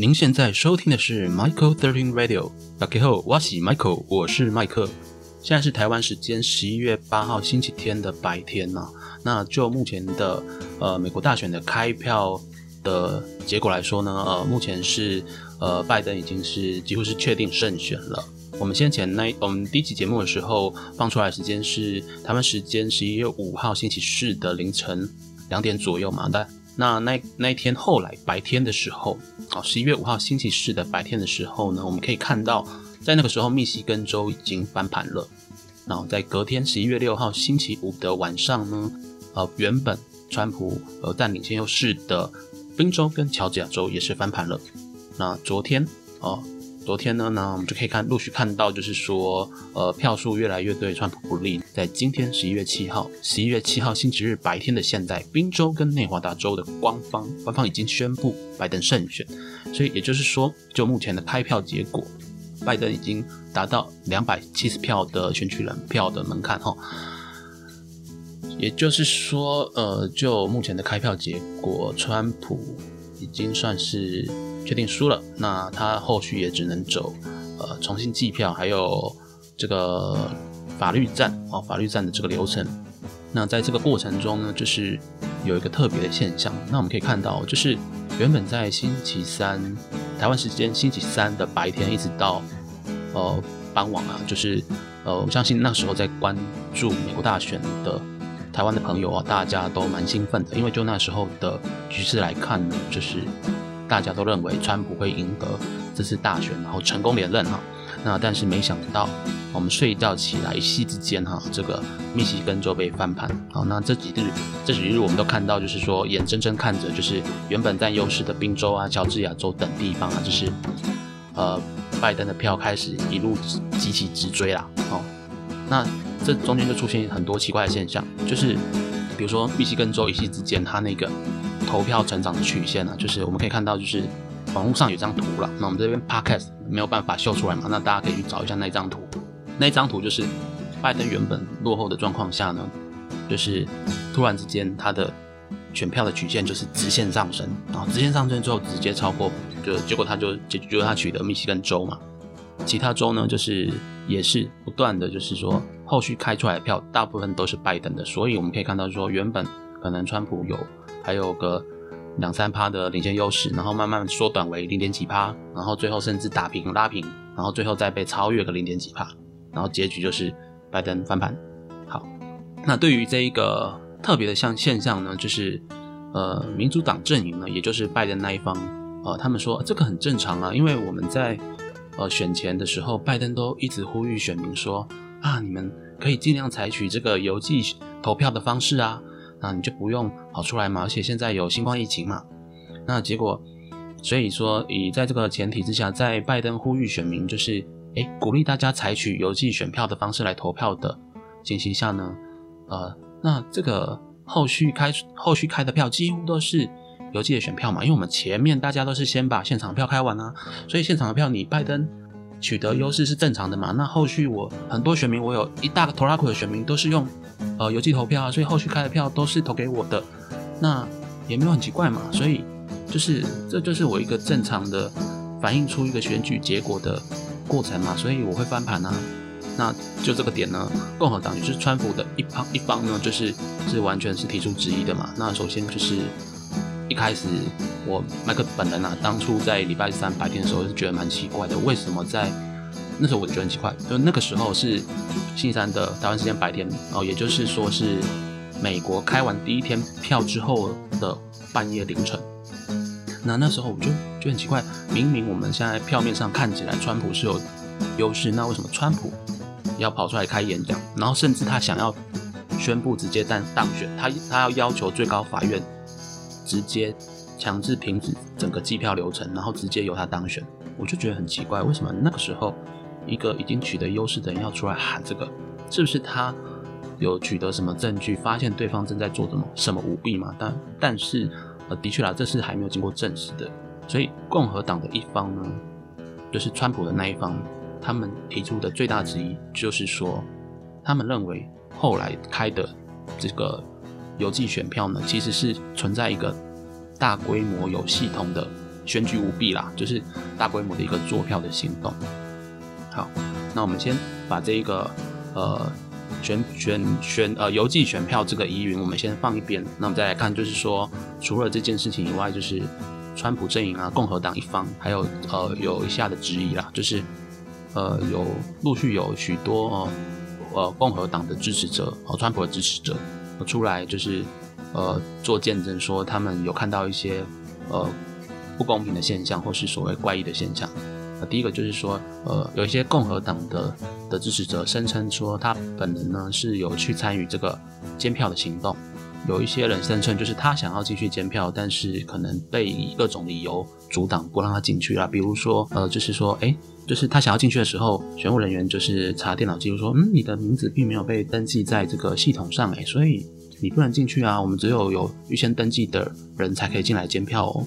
您现在收听的是 Michael Thirteen Radio。大家好，我是 Michael，我是麦克。现在是台湾时间十一月八号星期天的白天呐。那就目前的呃美国大选的开票的结果来说呢，呃，目前是呃拜登已经是几乎是确定胜选了。我们先前那我们第一期节目的时候放出来时间是台湾时间十一月五号星期四的凌晨两点左右嘛，但那那那一天后来白天的时候，哦，十一月五号星期四的白天的时候呢，我们可以看到，在那个时候密西根州已经翻盘了。然后在隔天十一月六号星期五的晚上呢，呃，原本川普呃占领先优势的宾州跟乔治亚州也是翻盘了。那昨天哦。昨天呢，那我们就可以看陆续看到，就是说，呃，票数越来越对川普不利。在今天十一月七号，十一月七号星期日白天的现在，宾州跟内华达州的官方官方已经宣布拜登胜选，所以也就是说，就目前的开票结果，拜登已经达到两百七十票的选举人票的门槛哈。也就是说，呃，就目前的开票结果，川普已经算是。确定输了，那他后续也只能走呃重新计票，还有这个法律战哦，法律战的这个流程。那在这个过程中呢，就是有一个特别的现象。那我们可以看到，就是原本在星期三台湾时间星期三的白天，一直到呃傍晚啊，就是呃我相信那时候在关注美国大选的台湾的朋友啊，大家都蛮兴奋的，因为就那时候的局势来看呢，就是。大家都认为川普会赢得这次大选，然后成功连任哈。那但是没想到，我们睡觉起来一夕之间哈，这个密西根州被翻盘。好，那这几日这几日我们都看到，就是说眼睁睁看着，就是原本占优势的宾州啊、乔治亚州等地方啊，就是呃拜登的票开始一路急起直追啦。哦，那这中间就出现很多奇怪的现象，就是比如说密西根州一夕之间，它那个。投票成长的曲线呢，就是我们可以看到，就是网络上有张图了。那我们这边 podcast 没有办法秀出来嘛？那大家可以去找一下那张图。那张图就是拜登原本落后的状况下呢，就是突然之间他的选票的曲线就是直线上升，然后直线上升之后直接超过，就结果他就就就他取得密西根州嘛。其他州呢，就是也是不断的就是说后续开出来的票大部分都是拜登的，所以我们可以看到说原本可能川普有。还有个两三趴的领先优势，然后慢慢缩短为零点几趴，然后最后甚至打平拉平，然后最后再被超越个零点几趴，然后结局就是拜登翻盘。好，那对于这一个特别的像现象呢，就是呃民主党阵营呢，也就是拜登那一方，呃他们说这个很正常啊，因为我们在呃选前的时候，拜登都一直呼吁选民说啊，你们可以尽量采取这个邮寄投票的方式啊。那你就不用跑出来嘛，而且现在有新冠疫情嘛，那结果，所以说以在这个前提之下，在拜登呼吁选民就是诶鼓励大家采取邮寄选票的方式来投票的情形下呢，呃，那这个后续开后续开的票几乎都是邮寄的选票嘛，因为我们前面大家都是先把现场票开完啊，所以现场的票你拜登取得优势是正常的嘛，那后续我很多选民，我有一大个拖拉库的选民都是用。呃，邮寄投票啊，所以后续开的票都是投给我的，那也没有很奇怪嘛。所以就是这就是我一个正常的反映出一个选举结果的过程嘛。所以我会翻盘啊。那就这个点呢，共和党就是川普的一方一方呢，就是是完全是提出质疑的嘛。那首先就是一开始我麦克本人啊，当初在礼拜三白天的时候是觉得蛮奇怪的，为什么在那时候我觉得很奇怪，就那个时候是星期三的台湾时间白天哦，也就是说是美国开完第一天票之后的半夜凌晨。那那时候我就觉得很奇怪，明明我们现在票面上看起来川普是有优势，那为什么川普要跑出来开演讲？然后甚至他想要宣布直接当当选，他他要要求最高法院直接强制停止整个计票流程，然后直接由他当选。我就觉得很奇怪，为什么那个时候？一个已经取得优势的人要出来喊这个，是不是他有取得什么证据，发现对方正在做什么什么舞弊嘛？但但是呃，的确啦，这是还没有经过证实的。所以共和党的一方呢，就是川普的那一方，他们提出的最大质疑就是说，他们认为后来开的这个邮寄选票呢，其实是存在一个大规模有系统的选举舞弊啦，就是大规模的一个作票的行动。好，那我们先把这个呃选选选呃邮寄选票这个疑云，我们先放一边。那我们再来看，就是说除了这件事情以外，就是川普阵营啊，共和党一方还有呃有以下的质疑啦，就是呃有陆续有许多呃呃共和党的支持者和川普的支持者出来，就是呃做见证，说他们有看到一些呃不公平的现象，或是所谓怪异的现象。第一个就是说，呃，有一些共和党的的支持者声称说，他本人呢是有去参与这个监票的行动。有一些人声称，就是他想要继续监票，但是可能被以各种理由阻挡，不让他进去啊。比如说，呃，就是说，哎，就是他想要进去的时候，选务人员就是查电脑记录说，嗯，你的名字并没有被登记在这个系统上，哎，所以你不能进去啊。我们只有有预先登记的人才可以进来监票哦。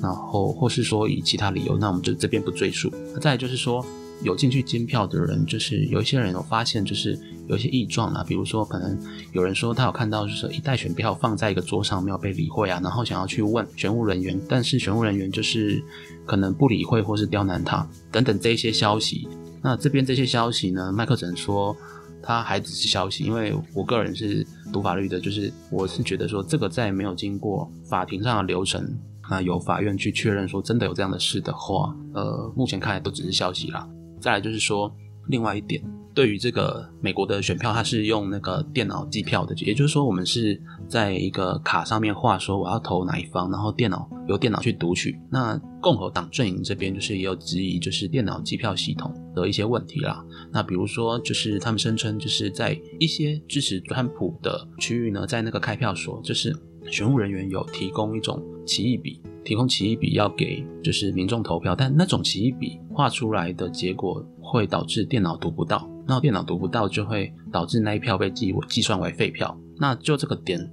然后，或是说以其他理由，那我们就这边不赘述。再就是说，有进去监票的人，就是有一些人有发现，就是有一些异状啊，比如说可能有人说他有看到，就是一袋选票放在一个桌上没有被理会啊，然后想要去问选务人员，但是选务人员就是可能不理会或是刁难他等等这一些消息。那这边这些消息呢，麦克只能说他还只是消息，因为我个人是读法律的，就是我是觉得说这个在没有经过法庭上的流程。那由法院去确认说真的有这样的事的话，呃，目前看来都只是消息啦。再来就是说，另外一点，对于这个美国的选票，它是用那个电脑计票的，也就是说，我们是在一个卡上面画说我要投哪一方，然后电脑由电脑去读取。那共和党阵营这边就是也有质疑，就是电脑计票系统的一些问题啦。那比如说，就是他们声称就是在一些支持川普的区域呢，在那个开票所，就是。选务人员有提供一种奇异笔，提供奇异笔要给就是民众投票，但那种奇异笔画出来的结果会导致电脑读不到，那电脑读不到就会导致那一票被计计算为废票。那就这个点，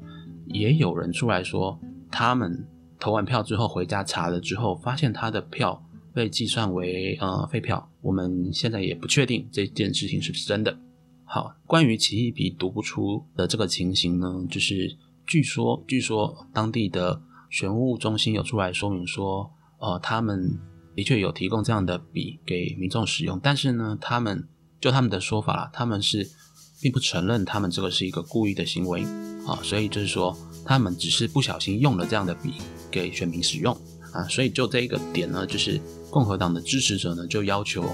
也有人出来说，他们投完票之后回家查了之后，发现他的票被计算为呃废票。我们现在也不确定这件事情是不是真的。好，关于奇异笔读不出的这个情形呢，就是。据说，据说当地的选务中心有出来说明说，呃，他们的确有提供这样的笔给民众使用，但是呢，他们就他们的说法啦，他们是并不承认他们这个是一个故意的行为啊，所以就是说，他们只是不小心用了这样的笔给选民使用啊，所以就这一个点呢，就是共和党的支持者呢就要求，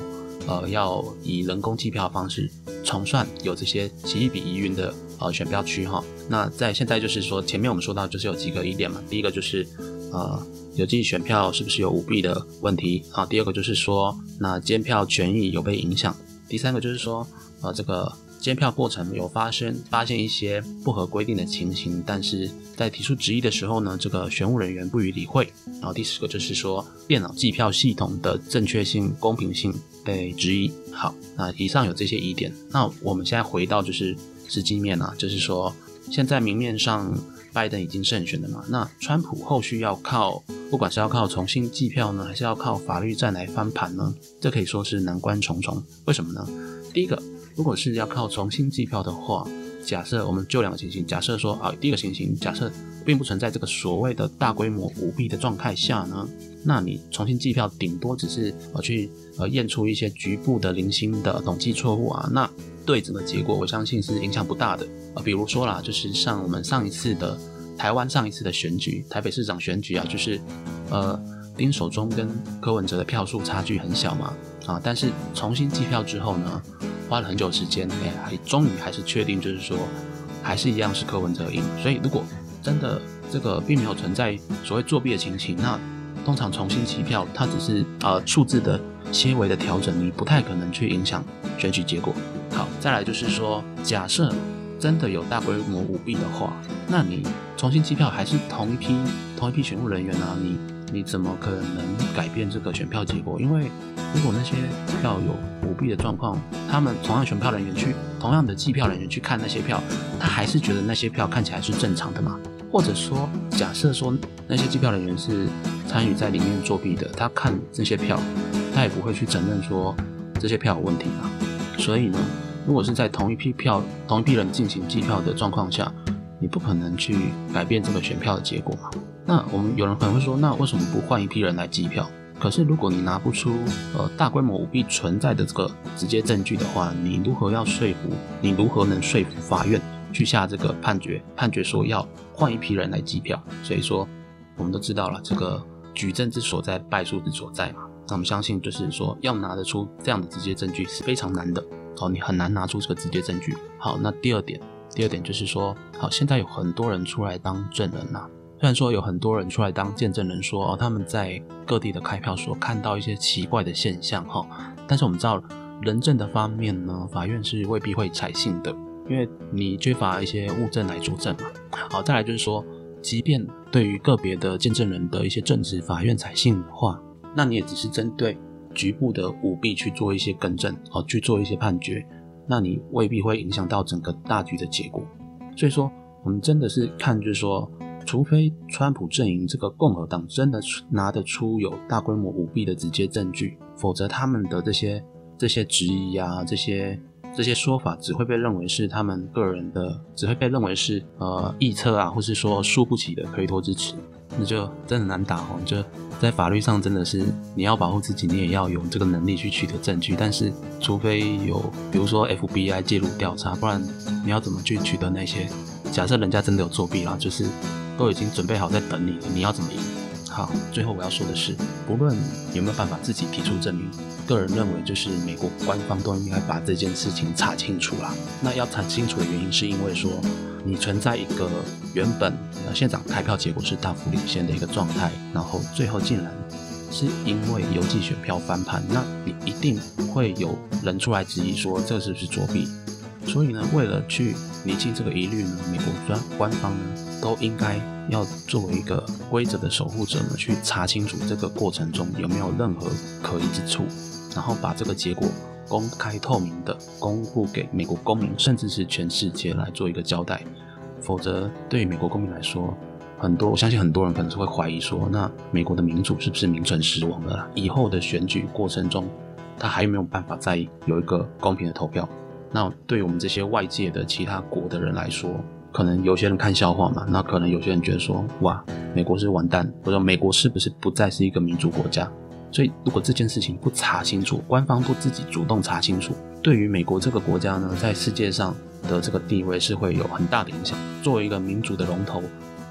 呃，要以人工计票方式重算有这些奇异笔疑云的。呃，选票区哈，那在现在就是说，前面我们说到就是有几个疑点嘛。第一个就是，呃，邮寄选票是不是有舞弊的问题啊？第二个就是说，那监票权益有被影响。第三个就是说，呃，这个监票过程有发生发现一些不合规定的情形，但是在提出质疑的时候呢，这个选务人员不予理会。然后第四个就是说，电脑计票系统的正确性、公平性被质疑。好，那以上有这些疑点，那我们现在回到就是。实际面啊，就是说，现在明面上拜登已经胜选了嘛，那川普后续要靠，不管是要靠重新计票呢，还是要靠法律战来翻盘呢，这可以说是难关重重。为什么呢？第一个，如果是要靠重新计票的话，假设我们就两个情形，假设说啊，第一个情形，假设并不存在这个所谓的大规模舞弊的状态下呢，那你重新计票，顶多只是呃去呃验出一些局部的零星的统计错误啊，那。对整个结果，我相信是影响不大的啊。比如说啦，就是像我们上一次的台湾上一次的选举，台北市长选举啊，就是呃丁守中跟柯文哲的票数差距很小嘛啊，但是重新计票之后呢，花了很久时间，哎，还终于还是确定，就是说还是一样是柯文哲赢。所以如果真的这个并没有存在所谓作弊的情形，那通常重新计票，它只是呃数字的些微的调整，你不太可能去影响选举结果。好，再来就是说，假设真的有大规模舞弊的话，那你重新计票还是同一批同一批选务人员啊？你你怎么可能改变这个选票结果？因为如果那些票有舞弊的状况，他们同样选票人员去同样的计票人员去看那些票，他还是觉得那些票看起来是正常的嘛？或者说，假设说那些计票人员是参与在里面作弊的，他看这些票，他也不会去承认说这些票有问题嘛？所以呢，如果是在同一批票、同一批人进行计票的状况下，你不可能去改变这个选票的结果嘛。那我们有人可能会说，那为什么不换一批人来计票？可是如果你拿不出呃大规模舞弊存在的这个直接证据的话，你如何要说服？你如何能说服法院去下这个判决？判决说要换一批人来计票？所以说，我们都知道了，这个举证之所在，败诉之所在嘛。那我们相信，就是说要拿得出这样的直接证据是非常难的。哦，你很难拿出这个直接证据。好，那第二点，第二点就是说，好，现在有很多人出来当证人呐。虽然说有很多人出来当见证人，说哦他们在各地的开票所看到一些奇怪的现象哈，但是我们知道人证的方面呢，法院是未必会采信的，因为你缺乏一些物证来作证嘛。好，再来就是说，即便对于个别的见证人的一些证词，法院采信的话，那你也只是针对局部的舞弊去做一些更正，好去做一些判决，那你未必会影响到整个大局的结果。所以说，我们真的是看就是说。除非川普阵营这个共和党真的拿得出有大规模舞弊的直接证据，否则他们的这些这些质疑啊，这些这些说法只会被认为是他们个人的，只会被认为是呃臆测啊，或是说输不起的推脱之词，那就真的难打哦。就在法律上真的是你要保护自己，你也要有这个能力去取得证据。但是除非有比如说 FBI 介入调查，不然你要怎么去取得那些？假设人家真的有作弊啦，就是。都已经准备好在等你了，你要怎么赢？好，最后我要说的是，不论有没有办法自己提出证明，个人认为就是美国官方都应该把这件事情查清楚啦。那要查清楚的原因是因为说，你存在一个原本呃现场开票结果是大幅领先的一个状态，然后最后竟然是因为邮寄选票翻盘，那你一定会有人出来质疑说这是不是作弊？所以呢，为了去厘清这个疑虑呢，美国专官方呢都应该要作为一个规则的守护者呢，去查清楚这个过程中有没有任何可疑之处，然后把这个结果公开透明的公布给美国公民，甚至是全世界来做一个交代。否则，对于美国公民来说，很多我相信很多人可能是会怀疑说，那美国的民主是不是名存实亡了？以后的选举过程中，他还有没有办法再有一个公平的投票？那对于我们这些外界的其他国的人来说，可能有些人看笑话嘛，那可能有些人觉得说，哇，美国是完蛋，或者美国是不是不再是一个民主国家？所以如果这件事情不查清楚，官方不自己主动查清楚，对于美国这个国家呢，在世界上的这个地位是会有很大的影响。作为一个民主的龙头，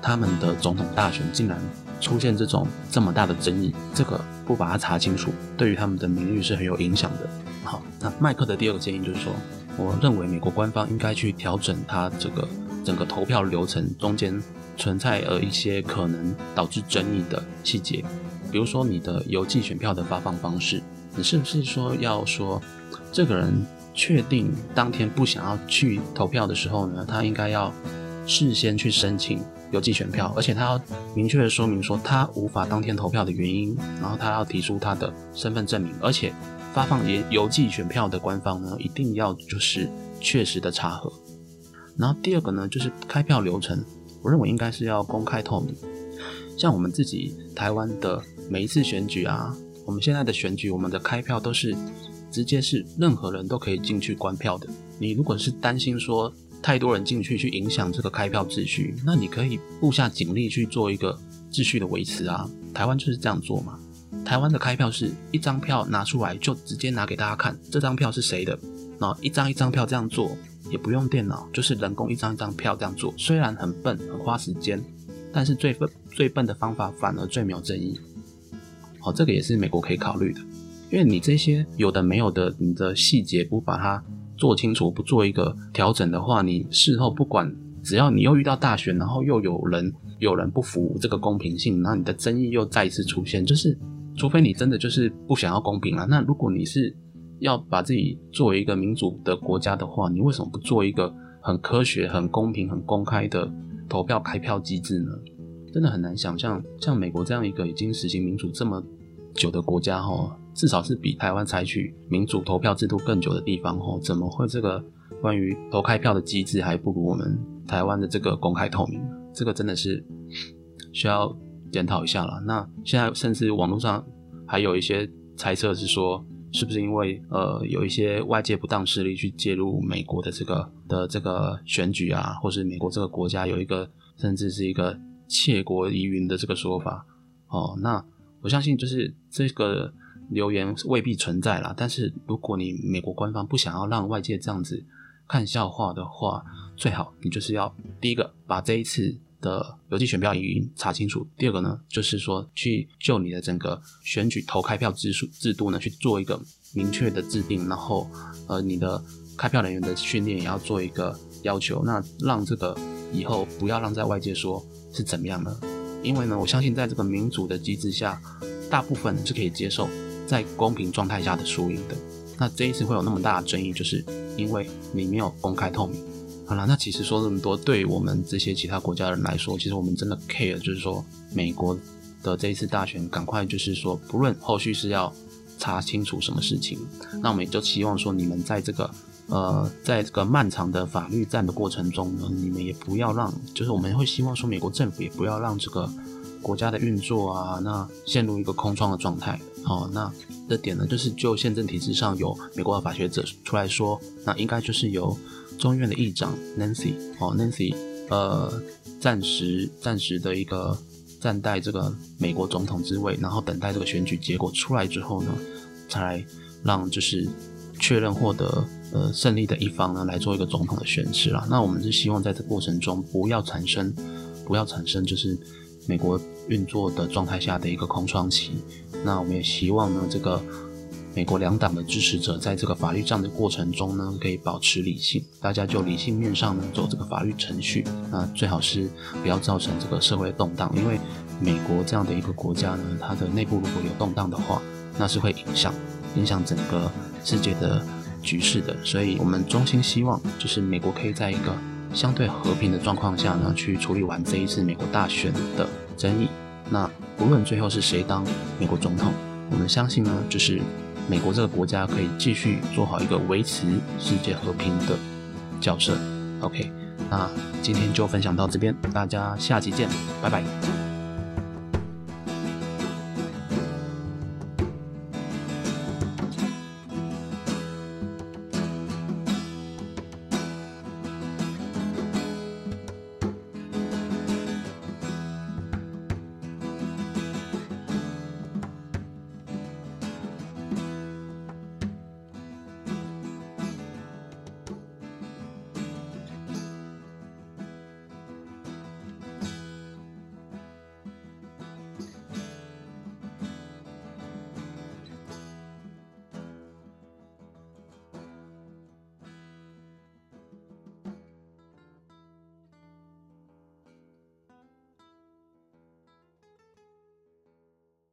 他们的总统大选竟然出现这种这么大的争议，这个不把它查清楚，对于他们的名誉是很有影响的。好，那麦克的第二个建议就是说。我认为美国官方应该去调整它这个整个投票流程中间存在呃一些可能导致争议的细节，比如说你的邮寄选票的发放方式，你是不是说要说这个人确定当天不想要去投票的时候呢，他应该要事先去申请邮寄选票，而且他要明确的说明说他无法当天投票的原因，然后他要提出他的身份证明，而且。发放邮邮寄选票的官方呢，一定要就是确实的查核。然后第二个呢，就是开票流程，我认为应该是要公开透明。像我们自己台湾的每一次选举啊，我们现在的选举，我们的开票都是直接是任何人都可以进去关票的。你如果是担心说太多人进去去影响这个开票秩序，那你可以布下警力去做一个秩序的维持啊。台湾就是这样做嘛。台湾的开票是一张票拿出来就直接拿给大家看，这张票是谁的？然后一张一张票这样做也不用电脑，就是人工一张一张票这样做。虽然很笨很花时间，但是最笨最笨的方法反而最没有争议。好，这个也是美国可以考虑的，因为你这些有的没有的，你的细节不把它做清楚，不做一个调整的话，你事后不管，只要你又遇到大选，然后又有人有人不服这个公平性，那你的争议又再一次出现，就是。除非你真的就是不想要公平啊，那如果你是要把自己作为一个民主的国家的话，你为什么不做一个很科学、很公平、很公开的投票开票机制呢？真的很难想象，像美国这样一个已经实行民主这么久的国家，哈，至少是比台湾采取民主投票制度更久的地方，哈，怎么会这个关于投开票的机制还不如我们台湾的这个公开透明？这个真的是需要。检讨一下了。那现在甚至网络上还有一些猜测是说，是不是因为呃有一些外界不当势力去介入美国的这个的这个选举啊，或是美国这个国家有一个甚至是一个窃国疑云的这个说法哦？那我相信就是这个留言未必存在啦，但是如果你美国官方不想要让外界这样子看笑话的话，最好你就是要第一个把这一次。的邮寄选票已经查清楚。第二个呢，就是说去就你的整个选举投开票制数制度呢去做一个明确的制定，然后呃你的开票人员的训练也要做一个要求，那让这个以后不要让在外界说是怎么样呢？因为呢，我相信在这个民主的机制下，大部分是可以接受在公平状态下的输赢的。那这一次会有那么大的争议，就是因为你没有公开透明。好了，那其实说这么多，对我们这些其他国家人来说，其实我们真的 care，就是说美国的这一次大选，赶快就是说，不论后续是要查清楚什么事情，那我们也就希望说，你们在这个呃，在这个漫长的法律战的过程中呢，你们也不要让，就是我们会希望说，美国政府也不要让这个国家的运作啊，那陷入一个空窗的状态。好，那这点呢，就是就宪政体制上有美国的法学者出来说，那应该就是由。众议院的议长 Nancy 哦，Nancy 呃，暂时暂时的一个暂代这个美国总统之位，然后等待这个选举结果出来之后呢，才让就是确认获得呃胜利的一方呢来做一个总统的宣誓啦。那我们是希望在这过程中不要产生不要产生就是美国运作的状态下的一个空窗期。那我们也希望呢这个。美国两党的支持者在这个法律战的过程中呢，可以保持理性，大家就理性面上呢走这个法律程序，那最好是不要造成这个社会动荡，因为美国这样的一个国家呢，它的内部如果有动荡的话，那是会影响影响整个世界的局势的，所以我们衷心希望就是美国可以在一个相对和平的状况下呢，去处理完这一次美国大选的争议。那无论最后是谁当美国总统，我们相信呢，就是。美国这个国家可以继续做好一个维持世界和平的角色。OK，那今天就分享到这边，大家下期见，拜拜。